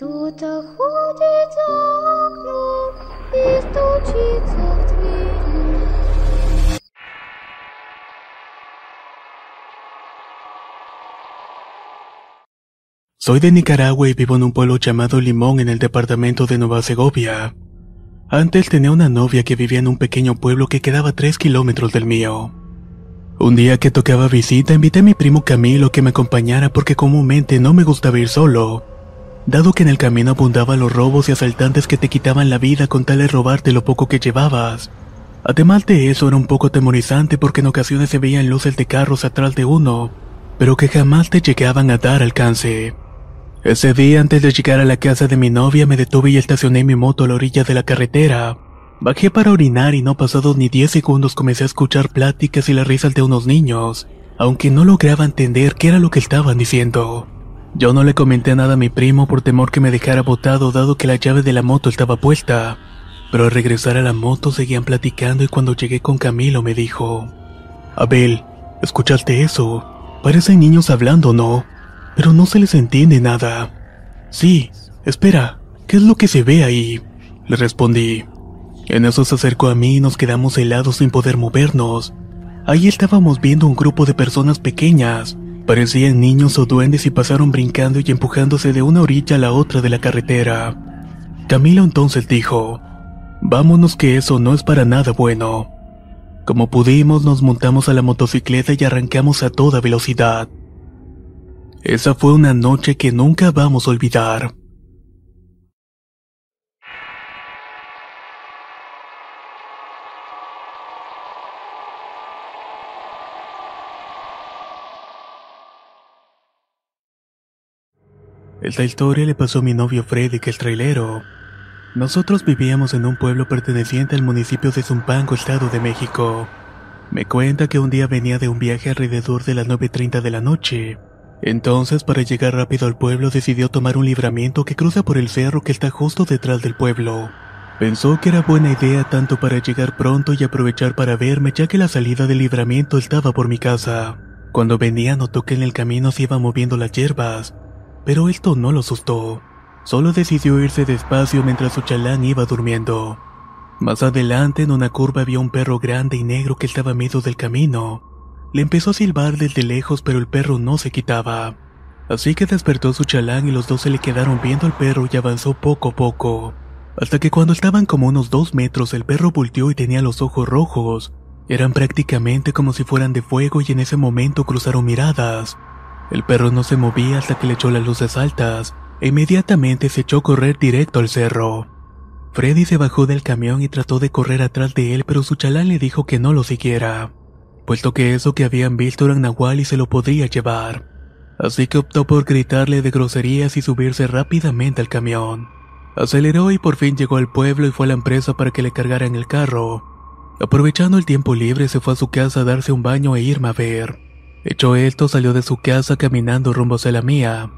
Кто-то ходит за окном и стучится в двери. Soy de Nicaragua y vivo en un pueblo llamado Limón en el departamento de Nueva Segovia. Antes tenía una novia que vivía en un pequeño pueblo que quedaba a 3 kilómetros del mío. Un día que tocaba visita invité a mi primo Camilo que me acompañara porque comúnmente no me gustaba ir solo, dado que en el camino abundaban los robos y asaltantes que te quitaban la vida con tal de robarte lo poco que llevabas. Además de eso era un poco atemorizante porque en ocasiones se veían luces de carros atrás de uno, pero que jamás te llegaban a dar alcance. Ese día antes de llegar a la casa de mi novia me detuve y estacioné mi moto a la orilla de la carretera. Bajé para orinar y no pasados ni 10 segundos comencé a escuchar pláticas y las risas de unos niños, aunque no lograba entender qué era lo que estaban diciendo. Yo no le comenté nada a mi primo por temor que me dejara botado dado que la llave de la moto estaba puesta. Pero al regresar a la moto seguían platicando y cuando llegué con Camilo me dijo, Abel, ¿escuchaste eso? Parecen niños hablando, ¿no? Pero no se les entiende nada. Sí, espera, ¿qué es lo que se ve ahí? Le respondí. En eso se acercó a mí y nos quedamos helados sin poder movernos. Ahí estábamos viendo un grupo de personas pequeñas. Parecían niños o duendes y pasaron brincando y empujándose de una orilla a la otra de la carretera. Camilo entonces dijo, Vámonos que eso no es para nada bueno. Como pudimos nos montamos a la motocicleta y arrancamos a toda velocidad. Esa fue una noche que nunca vamos a olvidar. Esta historia le pasó a mi novio Freddy, que es trailero. Nosotros vivíamos en un pueblo perteneciente al municipio de Zumpango, Estado de México. Me cuenta que un día venía de un viaje alrededor de las 9.30 de la noche. Entonces, para llegar rápido al pueblo, decidió tomar un libramiento que cruza por el cerro que está justo detrás del pueblo. Pensó que era buena idea tanto para llegar pronto y aprovechar para verme, ya que la salida del libramiento estaba por mi casa. Cuando venía notó que en el camino se iba moviendo las hierbas, pero esto no lo asustó. Solo decidió irse despacio mientras su chalán iba durmiendo. Más adelante, en una curva, vio un perro grande y negro que estaba a medio del camino. Le empezó a silbar desde lejos, pero el perro no se quitaba. Así que despertó su chalán y los dos se le quedaron viendo al perro y avanzó poco a poco. Hasta que cuando estaban como unos dos metros, el perro volteó y tenía los ojos rojos. Eran prácticamente como si fueran de fuego y en ese momento cruzaron miradas. El perro no se movía hasta que le echó las luces altas, e inmediatamente se echó a correr directo al cerro. Freddy se bajó del camión y trató de correr atrás de él, pero su chalán le dijo que no lo siguiera, puesto que eso que habían visto era nahual y se lo podría llevar. Así que optó por gritarle de groserías y subirse rápidamente al camión. Aceleró y por fin llegó al pueblo y fue a la empresa para que le cargaran el carro. Aprovechando el tiempo libre se fue a su casa a darse un baño e irme a ver. Hecho esto, salió de su casa caminando rumbo hacia la mía.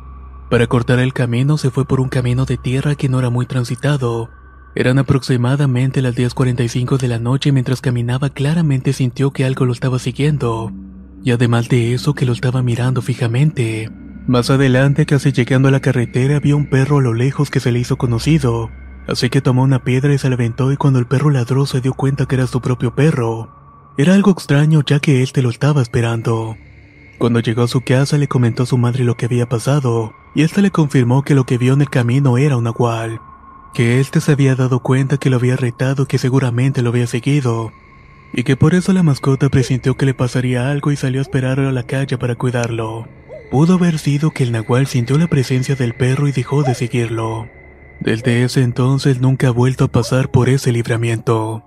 Para cortar el camino se fue por un camino de tierra que no era muy transitado. Eran aproximadamente las 10.45 de la noche y mientras caminaba claramente sintió que algo lo estaba siguiendo. Y además de eso que lo estaba mirando fijamente. Más adelante, casi llegando a la carretera, vio un perro a lo lejos que se le hizo conocido. Así que tomó una piedra y se la aventó y cuando el perro ladró se dio cuenta que era su propio perro. Era algo extraño ya que él te lo estaba esperando. Cuando llegó a su casa le comentó a su madre lo que había pasado, y ésta le confirmó que lo que vio en el camino era un nahual, que éste se había dado cuenta que lo había retado que seguramente lo había seguido, y que por eso la mascota presintió que le pasaría algo y salió a esperarlo a la calle para cuidarlo. Pudo haber sido que el nahual sintió la presencia del perro y dejó de seguirlo. Desde ese entonces nunca ha vuelto a pasar por ese libramiento.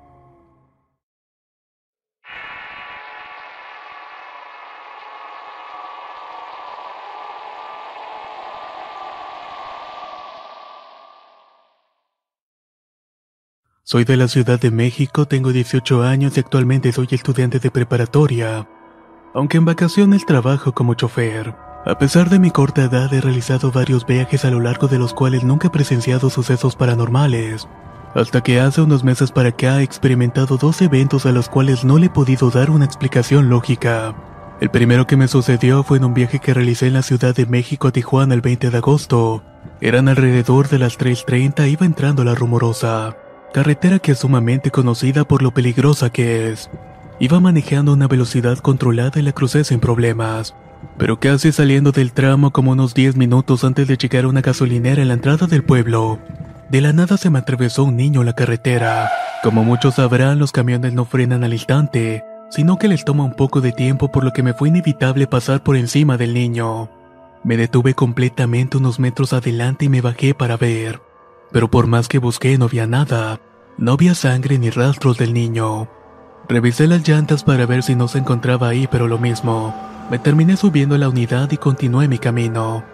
Soy de la Ciudad de México, tengo 18 años y actualmente soy estudiante de preparatoria, aunque en vacaciones trabajo como chofer. A pesar de mi corta edad he realizado varios viajes a lo largo de los cuales nunca he presenciado sucesos paranormales, hasta que hace unos meses para acá he experimentado dos eventos a los cuales no le he podido dar una explicación lógica. El primero que me sucedió fue en un viaje que realicé en la Ciudad de México a Tijuana el 20 de agosto. Eran alrededor de las 3.30 iba entrando la rumorosa carretera que es sumamente conocida por lo peligrosa que es. Iba manejando una velocidad controlada y la crucé sin problemas, pero casi saliendo del tramo como unos 10 minutos antes de llegar a una gasolinera en la entrada del pueblo. De la nada se me atravesó un niño en la carretera. Como muchos sabrán, los camiones no frenan al instante, sino que les toma un poco de tiempo por lo que me fue inevitable pasar por encima del niño. Me detuve completamente unos metros adelante y me bajé para ver. Pero por más que busqué no había nada. No había sangre ni rastros del niño. Revisé las llantas para ver si no se encontraba ahí, pero lo mismo. Me terminé subiendo a la unidad y continué mi camino.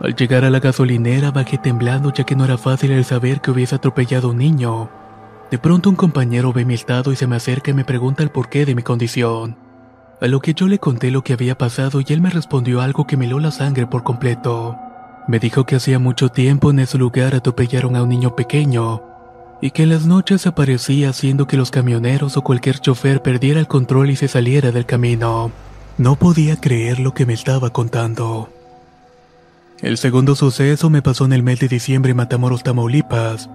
Al llegar a la gasolinera bajé temblando ya que no era fácil el saber que hubiese atropellado un niño. De pronto un compañero ve mi estado y se me acerca y me pregunta el porqué de mi condición. A lo que yo le conté lo que había pasado y él me respondió algo que me heló la sangre por completo. Me dijo que hacía mucho tiempo en ese lugar atropellaron a un niño pequeño y que en las noches aparecía haciendo que los camioneros o cualquier chofer perdiera el control y se saliera del camino. No podía creer lo que me estaba contando. El segundo suceso me pasó en el mes de diciembre en Matamoros, Tamaulipas.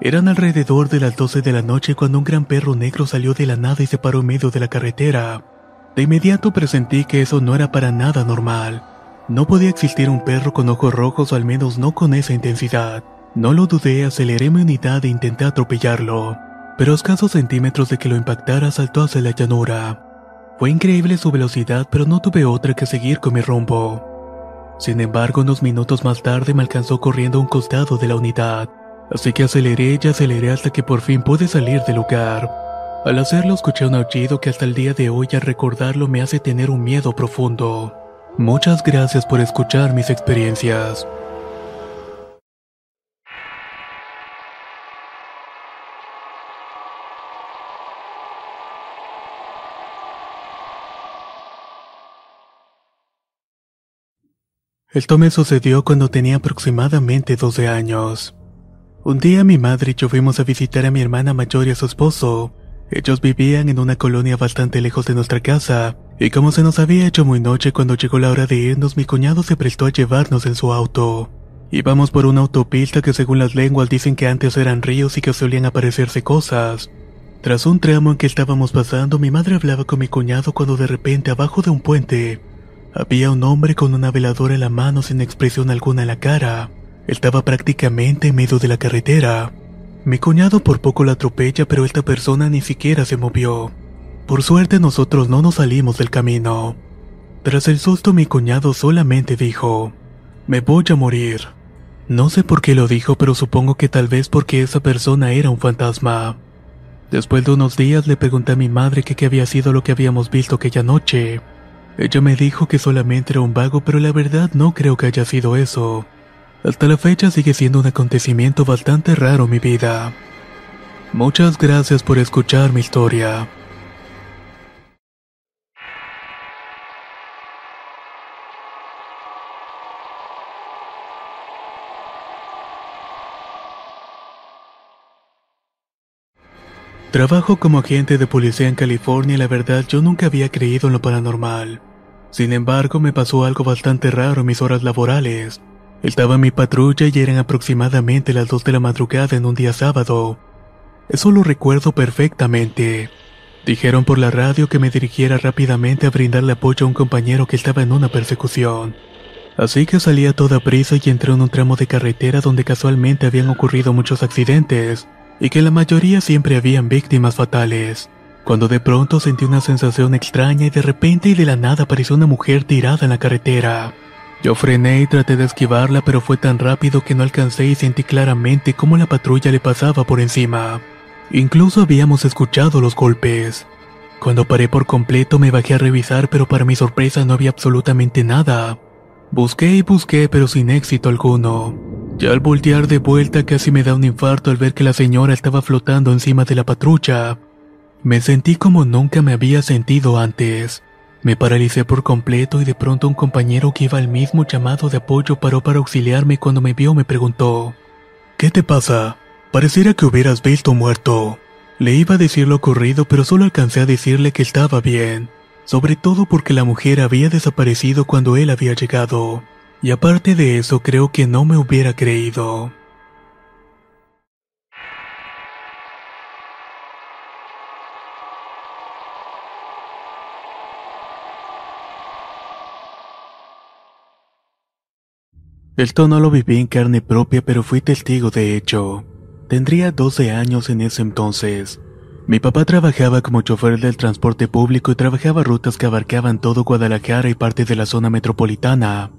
Eran alrededor de las 12 de la noche cuando un gran perro negro salió de la nada y se paró en medio de la carretera. De inmediato presentí que eso no era para nada normal. No podía existir un perro con ojos rojos o al menos no con esa intensidad. No lo dudé, aceleré mi unidad e intenté atropellarlo, pero a escasos centímetros de que lo impactara saltó hacia la llanura. Fue increíble su velocidad, pero no tuve otra que seguir con mi rumbo. Sin embargo, unos minutos más tarde me alcanzó corriendo a un costado de la unidad, así que aceleré y aceleré hasta que por fin pude salir del lugar. Al hacerlo escuché un aullido que hasta el día de hoy al recordarlo me hace tener un miedo profundo. Muchas gracias por escuchar mis experiencias. Esto me sucedió cuando tenía aproximadamente 12 años. Un día mi madre y yo fuimos a visitar a mi hermana mayor y a su esposo. Ellos vivían en una colonia bastante lejos de nuestra casa, y como se nos había hecho muy noche cuando llegó la hora de irnos, mi cuñado se prestó a llevarnos en su auto. Íbamos por una autopista que según las lenguas dicen que antes eran ríos y que solían aparecerse cosas. Tras un tramo en que estábamos pasando, mi madre hablaba con mi cuñado cuando de repente abajo de un puente había un hombre con una veladora en la mano sin expresión alguna en la cara. Estaba prácticamente en medio de la carretera. Mi cuñado por poco la atropella, pero esta persona ni siquiera se movió. Por suerte nosotros no nos salimos del camino. Tras el susto mi cuñado solamente dijo, me voy a morir. No sé por qué lo dijo, pero supongo que tal vez porque esa persona era un fantasma. Después de unos días le pregunté a mi madre que qué había sido lo que habíamos visto aquella noche. Ella me dijo que solamente era un vago, pero la verdad no creo que haya sido eso. Hasta la fecha sigue siendo un acontecimiento bastante raro en mi vida. Muchas gracias por escuchar mi historia. Trabajo como agente de policía en California y la verdad yo nunca había creído en lo paranormal. Sin embargo, me pasó algo bastante raro en mis horas laborales. Estaba mi patrulla y eran aproximadamente las 2 de la madrugada en un día sábado. Eso lo recuerdo perfectamente. Dijeron por la radio que me dirigiera rápidamente a brindarle apoyo a un compañero que estaba en una persecución. Así que salí a toda prisa y entré en un tramo de carretera donde casualmente habían ocurrido muchos accidentes y que la mayoría siempre habían víctimas fatales. Cuando de pronto sentí una sensación extraña y de repente y de la nada apareció una mujer tirada en la carretera. Yo frené y traté de esquivarla, pero fue tan rápido que no alcancé y sentí claramente cómo la patrulla le pasaba por encima. Incluso habíamos escuchado los golpes. Cuando paré por completo me bajé a revisar, pero para mi sorpresa no había absolutamente nada. Busqué y busqué, pero sin éxito alguno. Ya al voltear de vuelta casi me da un infarto al ver que la señora estaba flotando encima de la patrulla. Me sentí como nunca me había sentido antes. Me paralicé por completo y de pronto un compañero que iba al mismo llamado de apoyo paró para auxiliarme y cuando me vio me preguntó, ¿Qué te pasa? Pareciera que hubieras visto muerto. Le iba a decir lo ocurrido pero solo alcancé a decirle que estaba bien, sobre todo porque la mujer había desaparecido cuando él había llegado. Y aparte de eso creo que no me hubiera creído. Esto no lo viví en carne propia, pero fui testigo de hecho. Tendría 12 años en ese entonces. Mi papá trabajaba como chofer del transporte público y trabajaba rutas que abarcaban todo Guadalajara y parte de la zona metropolitana.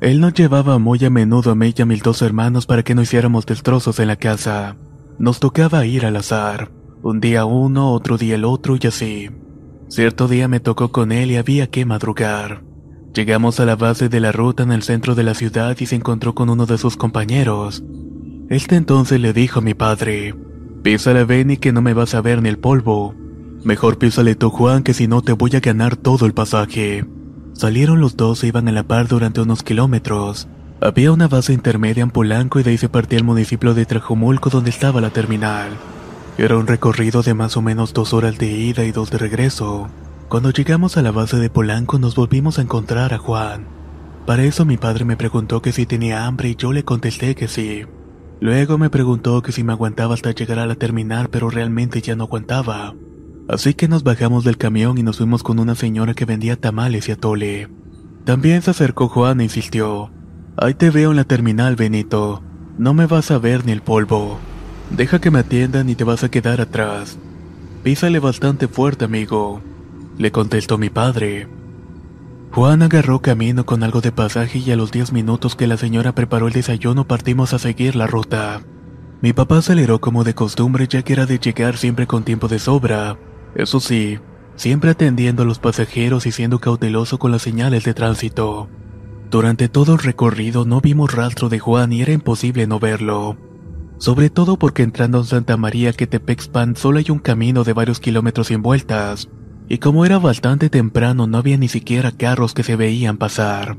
Él nos llevaba muy a menudo a mí y a mis dos hermanos para que no hiciéramos destrozos en la casa. Nos tocaba ir al azar. Un día uno, otro día el otro y así. Cierto día me tocó con él y había que madrugar. Llegamos a la base de la ruta en el centro de la ciudad y se encontró con uno de sus compañeros. Este entonces le dijo a mi padre, Písale Benny que no me vas a ver ni el polvo. Mejor písale tú Juan que si no te voy a ganar todo el pasaje. Salieron los dos e iban a la par durante unos kilómetros. Había una base intermedia en Polanco y de ahí se partía el municipio de Trajomulco donde estaba la terminal. Era un recorrido de más o menos dos horas de ida y dos de regreso. Cuando llegamos a la base de Polanco nos volvimos a encontrar a Juan. Para eso mi padre me preguntó que si tenía hambre y yo le contesté que sí. Luego me preguntó que si me aguantaba hasta llegar a la terminal pero realmente ya no aguantaba. Así que nos bajamos del camión y nos fuimos con una señora que vendía tamales y atole. También se acercó Juan e insistió. Ahí te veo en la terminal, Benito. No me vas a ver ni el polvo. Deja que me atiendan y te vas a quedar atrás. Písale bastante fuerte, amigo le contestó mi padre. Juan agarró camino con algo de pasaje y a los 10 minutos que la señora preparó el desayuno partimos a seguir la ruta. Mi papá aceleró como de costumbre ya que era de llegar siempre con tiempo de sobra. Eso sí, siempre atendiendo a los pasajeros y siendo cauteloso con las señales de tránsito. Durante todo el recorrido no vimos rastro de Juan y era imposible no verlo. Sobre todo porque entrando en Santa María que Tepexpan solo hay un camino de varios kilómetros sin vueltas y como era bastante temprano no había ni siquiera carros que se veían pasar.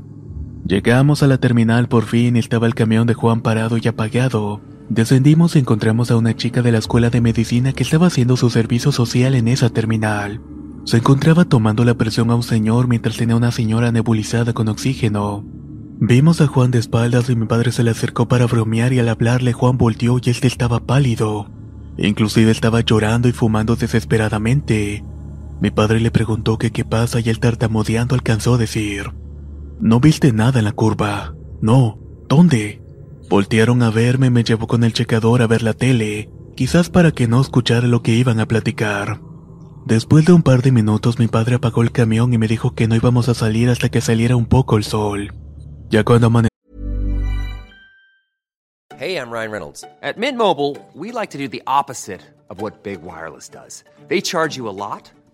Llegamos a la terminal por fin estaba el camión de Juan parado y apagado. Descendimos y encontramos a una chica de la escuela de medicina que estaba haciendo su servicio social en esa terminal. Se encontraba tomando la presión a un señor mientras tenía una señora nebulizada con oxígeno. Vimos a Juan de espaldas y mi padre se le acercó para bromear y al hablarle Juan volteó y este estaba pálido. Inclusive estaba llorando y fumando desesperadamente. Mi padre le preguntó que qué pasa y él tartamudeando alcanzó a decir, No viste nada en la curva. No, ¿dónde? Voltearon a verme me llevó con el checador a ver la tele, quizás para que no escuchara lo que iban a platicar. Después de un par de minutos mi padre apagó el camión y me dijo que no íbamos a salir hasta que saliera un poco el sol. Ya cuando. Hey, I'm Ryan Reynolds. At Mint Mobile, we like to do the opposite of what Big Wireless does. They charge you a lot.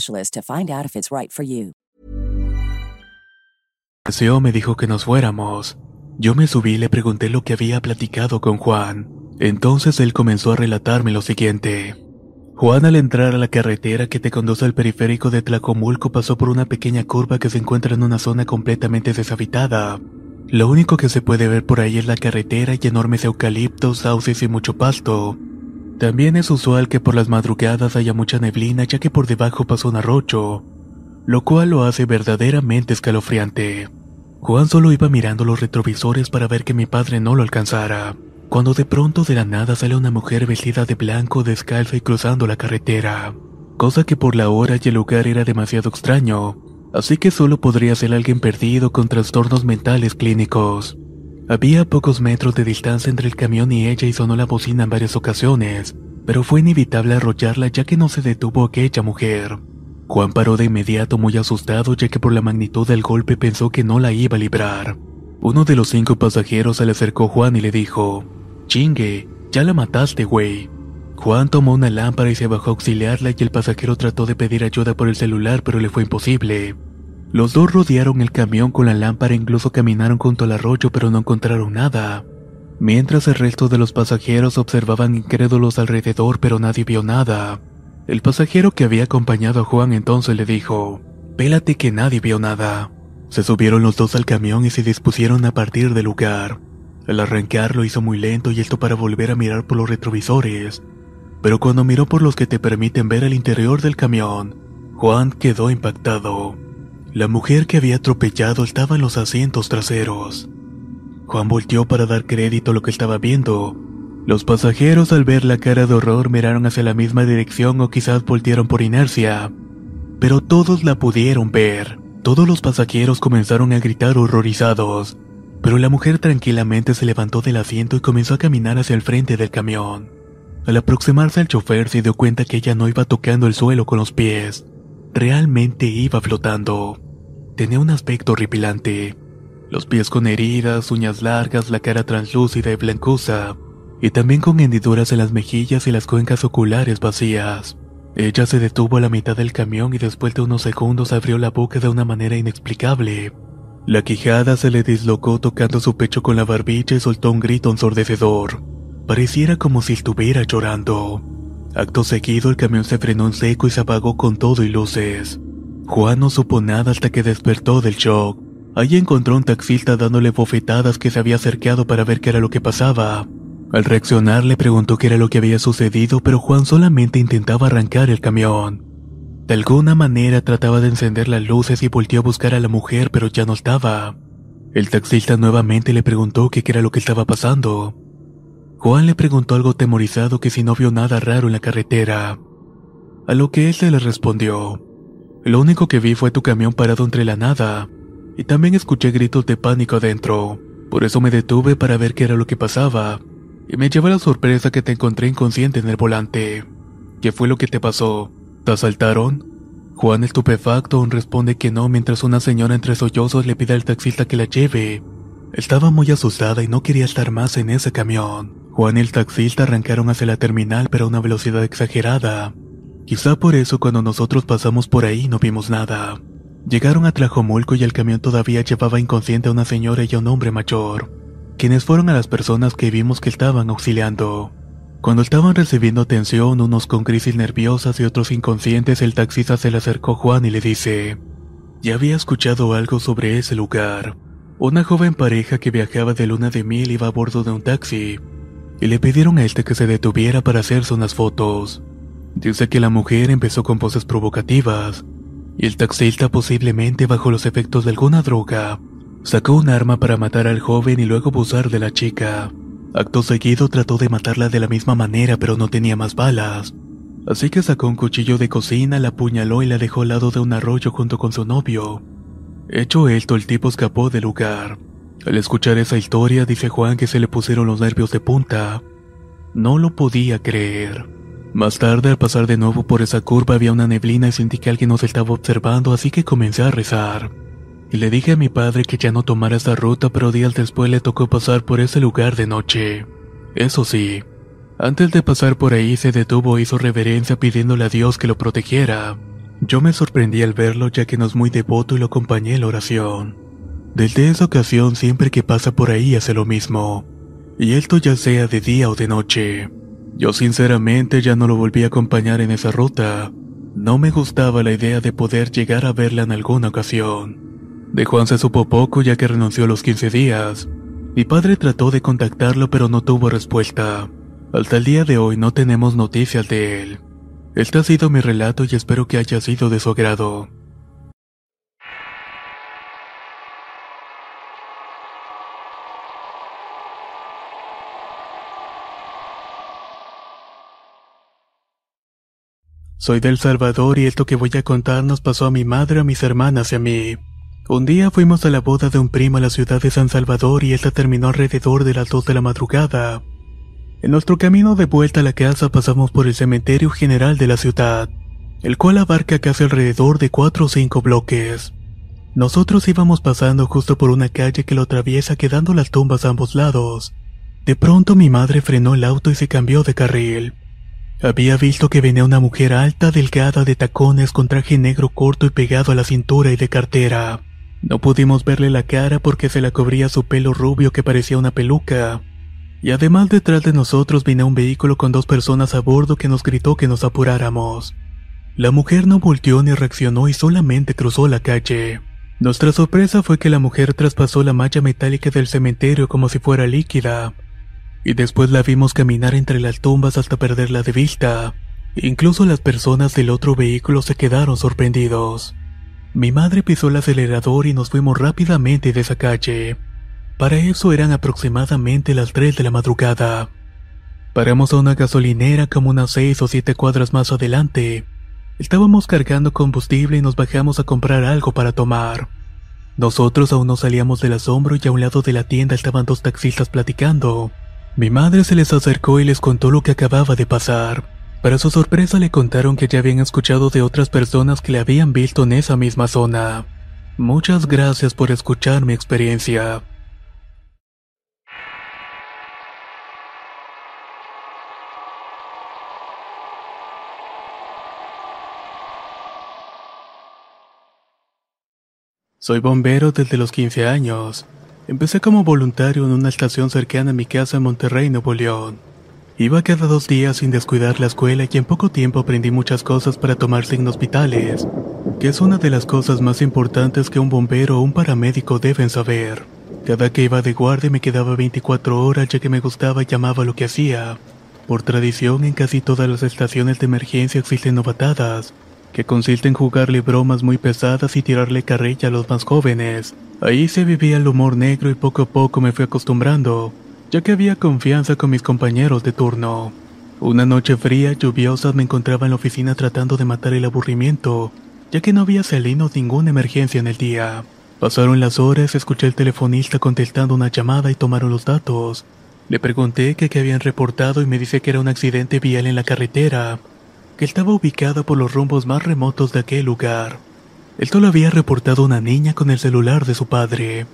specialist to find out if it's right for you. Deseo me dijo que nos fuéramos. Yo me subí y le pregunté lo que había platicado con Juan. Entonces él comenzó a relatarme lo siguiente. Juan al entrar a la carretera que te conduce al periférico de Tlacomulco pasó por una pequeña curva que se encuentra en una zona completamente deshabitada. Lo único que se puede ver por ahí es la carretera y enormes eucaliptos, sauces y mucho pasto. También es usual que por las madrugadas haya mucha neblina ya que por debajo pasa un arroyo, lo cual lo hace verdaderamente escalofriante. Juan solo iba mirando los retrovisores para ver que mi padre no lo alcanzara, cuando de pronto de la nada sale una mujer vestida de blanco, descalza y cruzando la carretera, cosa que por la hora y el lugar era demasiado extraño, así que solo podría ser alguien perdido con trastornos mentales clínicos. Había pocos metros de distancia entre el camión y ella y sonó la bocina en varias ocasiones, pero fue inevitable arrollarla ya que no se detuvo aquella mujer. Juan paró de inmediato muy asustado ya que por la magnitud del golpe pensó que no la iba a librar. Uno de los cinco pasajeros se le acercó a Juan y le dijo, Chingue, ya la mataste, güey. Juan tomó una lámpara y se bajó a auxiliarla y el pasajero trató de pedir ayuda por el celular pero le fue imposible. Los dos rodearon el camión con la lámpara e incluso caminaron junto al arroyo pero no encontraron nada. Mientras el resto de los pasajeros observaban incrédulos alrededor pero nadie vio nada. El pasajero que había acompañado a Juan entonces le dijo, Pélate que nadie vio nada. Se subieron los dos al camión y se dispusieron a partir del lugar. Al arrancar lo hizo muy lento y esto para volver a mirar por los retrovisores. Pero cuando miró por los que te permiten ver el interior del camión, Juan quedó impactado. La mujer que había atropellado estaba en los asientos traseros. Juan volteó para dar crédito a lo que estaba viendo, los pasajeros al ver la cara de horror miraron hacia la misma dirección o quizás voltearon por inercia. Pero todos la pudieron ver. Todos los pasajeros comenzaron a gritar horrorizados. Pero la mujer tranquilamente se levantó del asiento y comenzó a caminar hacia el frente del camión. Al aproximarse al chofer se dio cuenta que ella no iba tocando el suelo con los pies. Realmente iba flotando. Tenía un aspecto horripilante. Los pies con heridas, uñas largas, la cara translúcida y blancuza y también con hendiduras en las mejillas y las cuencas oculares vacías. Ella se detuvo a la mitad del camión y después de unos segundos abrió la boca de una manera inexplicable. La quijada se le dislocó tocando su pecho con la barbilla y soltó un grito ensordecedor. Pareciera como si estuviera llorando. Acto seguido el camión se frenó en seco y se apagó con todo y luces. Juan no supo nada hasta que despertó del shock. Allí encontró un taxista dándole bofetadas que se había acercado para ver qué era lo que pasaba. Al reaccionar le preguntó qué era lo que había sucedido, pero Juan solamente intentaba arrancar el camión. De alguna manera trataba de encender las luces y volvió a buscar a la mujer, pero ya no estaba. El taxista nuevamente le preguntó qué era lo que estaba pasando. Juan le preguntó algo temorizado que si no vio nada raro en la carretera. A lo que él se le respondió, lo único que vi fue tu camión parado entre la nada, y también escuché gritos de pánico adentro. Por eso me detuve para ver qué era lo que pasaba, y me llevó la sorpresa que te encontré inconsciente en el volante. ¿Qué fue lo que te pasó? ¿Te asaltaron? Juan estupefacto responde que no mientras una señora entre sollozos le pide al taxista que la lleve. Estaba muy asustada y no quería estar más en ese camión. Juan y el taxista arrancaron hacia la terminal pero a una velocidad exagerada. Quizá por eso cuando nosotros pasamos por ahí no vimos nada. Llegaron a Tlajomulco y el camión todavía llevaba inconsciente a una señora y a un hombre mayor quienes fueron a las personas que vimos que estaban auxiliando. Cuando estaban recibiendo atención, unos con crisis nerviosas y otros inconscientes, el taxista se le acercó a Juan y le dice, ya había escuchado algo sobre ese lugar. Una joven pareja que viajaba de luna de miel iba a bordo de un taxi, y le pidieron a este que se detuviera para hacerse unas fotos. Dice que la mujer empezó con poses provocativas, y el taxista posiblemente bajo los efectos de alguna droga, Sacó un arma para matar al joven y luego abusar de la chica. Acto seguido trató de matarla de la misma manera pero no tenía más balas. Así que sacó un cuchillo de cocina, la apuñaló y la dejó al lado de un arroyo junto con su novio. Hecho esto, el tipo escapó del lugar. Al escuchar esa historia, dice Juan que se le pusieron los nervios de punta. No lo podía creer. Más tarde, al pasar de nuevo por esa curva, había una neblina y sentí que alguien nos estaba observando, así que comencé a rezar y le dije a mi padre que ya no tomara esa ruta, pero días después le tocó pasar por ese lugar de noche. Eso sí, antes de pasar por ahí se detuvo e hizo reverencia pidiéndole a Dios que lo protegiera. Yo me sorprendí al verlo ya que no es muy devoto y lo acompañé en la oración. Desde esa ocasión siempre que pasa por ahí hace lo mismo, y esto ya sea de día o de noche. Yo sinceramente ya no lo volví a acompañar en esa ruta. No me gustaba la idea de poder llegar a verla en alguna ocasión. De Juan se supo poco ya que renunció a los 15 días. Mi padre trató de contactarlo pero no tuvo respuesta. Hasta el día de hoy no tenemos noticias de él. Este ha sido mi relato y espero que haya sido de su agrado. Soy del Salvador y esto que voy a contar nos pasó a mi madre, a mis hermanas y a mí. Un día fuimos a la boda de un primo a la ciudad de San Salvador y esta terminó alrededor de las 2 de la madrugada. En nuestro camino de vuelta a la casa pasamos por el cementerio general de la ciudad, el cual abarca casi alrededor de 4 o 5 bloques. Nosotros íbamos pasando justo por una calle que lo atraviesa quedando las tumbas a ambos lados. De pronto mi madre frenó el auto y se cambió de carril. Había visto que venía una mujer alta, delgada, de tacones, con traje negro corto y pegado a la cintura y de cartera. No pudimos verle la cara porque se la cubría su pelo rubio que parecía una peluca. Y además detrás de nosotros venía un vehículo con dos personas a bordo que nos gritó que nos apuráramos. La mujer no volteó ni reaccionó y solamente cruzó la calle. Nuestra sorpresa fue que la mujer traspasó la malla metálica del cementerio como si fuera líquida y después la vimos caminar entre las tumbas hasta perderla de vista. Incluso las personas del otro vehículo se quedaron sorprendidos. Mi madre pisó el acelerador y nos fuimos rápidamente de esa calle. Para eso eran aproximadamente las 3 de la madrugada. Paramos a una gasolinera como unas 6 o 7 cuadras más adelante. Estábamos cargando combustible y nos bajamos a comprar algo para tomar. Nosotros aún no salíamos del asombro y a un lado de la tienda estaban dos taxistas platicando. Mi madre se les acercó y les contó lo que acababa de pasar. Para su sorpresa le contaron que ya habían escuchado de otras personas que le habían visto en esa misma zona. Muchas gracias por escuchar mi experiencia. Soy bombero desde los 15 años. Empecé como voluntario en una estación cercana a mi casa en Monterrey, Nuevo León. Iba cada dos días sin descuidar la escuela y en poco tiempo aprendí muchas cosas para tomar signos vitales, que es una de las cosas más importantes que un bombero o un paramédico deben saber. Cada que iba de guardia me quedaba 24 horas ya que me gustaba y llamaba lo que hacía. Por tradición en casi todas las estaciones de emergencia existen novatadas, que consiste en jugarle bromas muy pesadas y tirarle carrilla a los más jóvenes. Ahí se vivía el humor negro y poco a poco me fui acostumbrando, ya que había confianza con mis compañeros de turno. Una noche fría, lluviosa, me encontraba en la oficina tratando de matar el aburrimiento, ya que no había salido ninguna emergencia en el día. Pasaron las horas, escuché al telefonista contestando una llamada y tomaron los datos. Le pregunté qué habían reportado y me dice que era un accidente vial en la carretera, que estaba ubicada por los rumbos más remotos de aquel lugar. Esto lo había reportado una niña con el celular de su padre.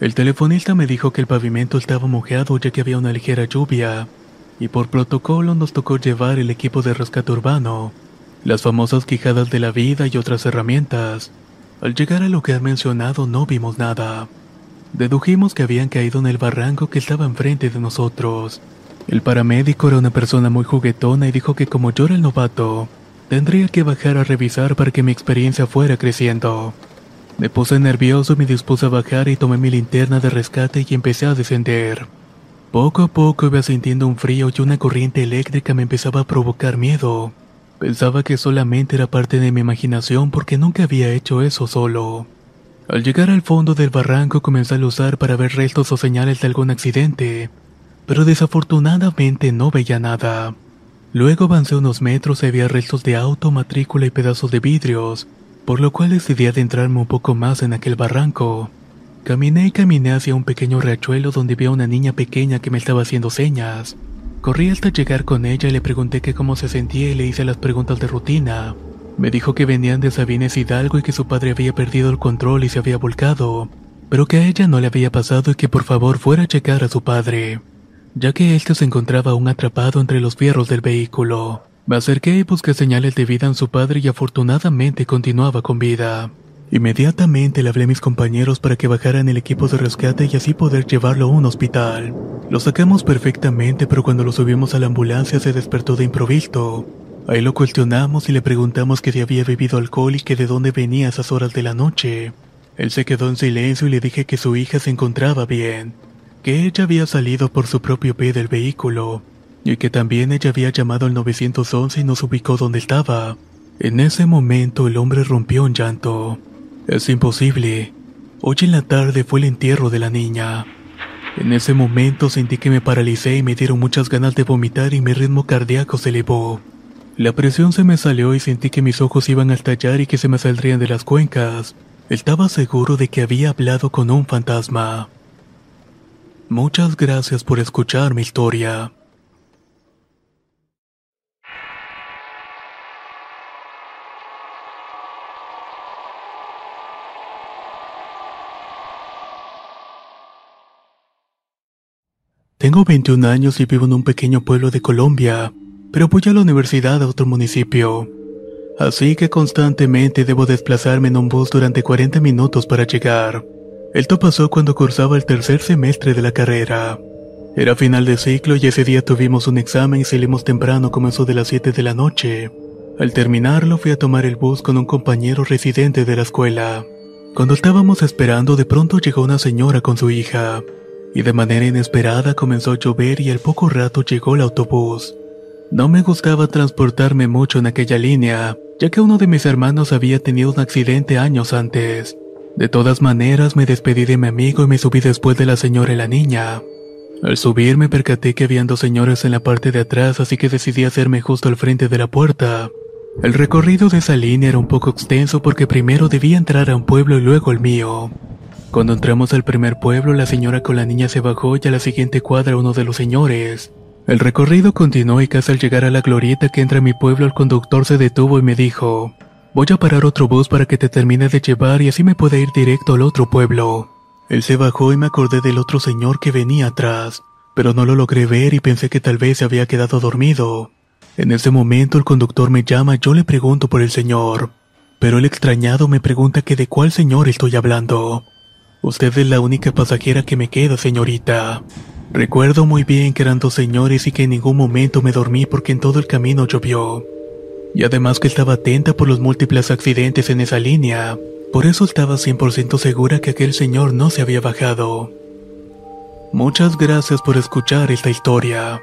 El telefonista me dijo que el pavimento estaba mojado ya que había una ligera lluvia, y por protocolo nos tocó llevar el equipo de rescate urbano, las famosas quijadas de la vida y otras herramientas. Al llegar al lugar mencionado no vimos nada. Dedujimos que habían caído en el barranco que estaba enfrente de nosotros. El paramédico era una persona muy juguetona y dijo que como yo era el novato, tendría que bajar a revisar para que mi experiencia fuera creciendo. Me puse nervioso y me dispuse a bajar y tomé mi linterna de rescate y empecé a descender. Poco a poco iba sintiendo un frío y una corriente eléctrica me empezaba a provocar miedo. Pensaba que solamente era parte de mi imaginación porque nunca había hecho eso solo. Al llegar al fondo del barranco comencé a luzar para ver restos o señales de algún accidente, pero desafortunadamente no veía nada. Luego avancé unos metros y había restos de auto, matrícula y pedazos de vidrios, por lo cual decidí adentrarme un poco más en aquel barranco. Caminé y caminé hacia un pequeño riachuelo donde vi a una niña pequeña que me estaba haciendo señas. Corrí hasta llegar con ella y le pregunté que cómo se sentía y le hice las preguntas de rutina. Me dijo que venían de Sabines Hidalgo y que su padre había perdido el control y se había volcado, pero que a ella no le había pasado y que por favor fuera a checar a su padre ya que éste se encontraba aún atrapado entre los fierros del vehículo. Me acerqué y busqué señales de vida en su padre y afortunadamente continuaba con vida. Inmediatamente le hablé a mis compañeros para que bajaran el equipo de rescate y así poder llevarlo a un hospital. Lo sacamos perfectamente, pero cuando lo subimos a la ambulancia se despertó de improviso. Ahí lo cuestionamos y le preguntamos que si había bebido alcohol y que de dónde venía a esas horas de la noche. Él se quedó en silencio y le dije que su hija se encontraba bien, que ella había salido por su propio pie del vehículo y que también ella había llamado al 911 y nos ubicó donde estaba. En ese momento el hombre rompió en llanto. Es imposible. Hoy en la tarde fue el entierro de la niña. En ese momento sentí que me paralicé y me dieron muchas ganas de vomitar y mi ritmo cardíaco se elevó. La presión se me salió y sentí que mis ojos iban a estallar y que se me saldrían de las cuencas. Estaba seguro de que había hablado con un fantasma. Muchas gracias por escuchar mi historia. Tengo 21 años y vivo en un pequeño pueblo de Colombia, pero voy a la universidad a otro municipio. Así que constantemente debo desplazarme en un bus durante 40 minutos para llegar. Esto pasó cuando cursaba el tercer semestre de la carrera. Era final de ciclo y ese día tuvimos un examen y salimos temprano, comenzó de las 7 de la noche. Al terminarlo fui a tomar el bus con un compañero residente de la escuela. Cuando estábamos esperando de pronto llegó una señora con su hija y de manera inesperada comenzó a llover y al poco rato llegó el autobús. No me gustaba transportarme mucho en aquella línea, ya que uno de mis hermanos había tenido un accidente años antes. De todas maneras me despedí de mi amigo y me subí después de la señora y la niña. Al subir me percaté que habían dos señores en la parte de atrás, así que decidí hacerme justo al frente de la puerta. El recorrido de esa línea era un poco extenso porque primero debía entrar a un pueblo y luego al mío. Cuando entramos al primer pueblo, la señora con la niña se bajó y a la siguiente cuadra uno de los señores. El recorrido continuó y casi al llegar a la glorieta que entra a mi pueblo, el conductor se detuvo y me dijo, voy a parar otro bus para que te termine de llevar y así me pueda ir directo al otro pueblo. Él se bajó y me acordé del otro señor que venía atrás, pero no lo logré ver y pensé que tal vez se había quedado dormido. En ese momento el conductor me llama yo le pregunto por el señor, pero el extrañado me pregunta que de cuál señor estoy hablando. Usted es la única pasajera que me queda, señorita. Recuerdo muy bien que eran dos señores y que en ningún momento me dormí porque en todo el camino llovió. Y además que estaba atenta por los múltiples accidentes en esa línea. Por eso estaba 100% segura que aquel señor no se había bajado. Muchas gracias por escuchar esta historia.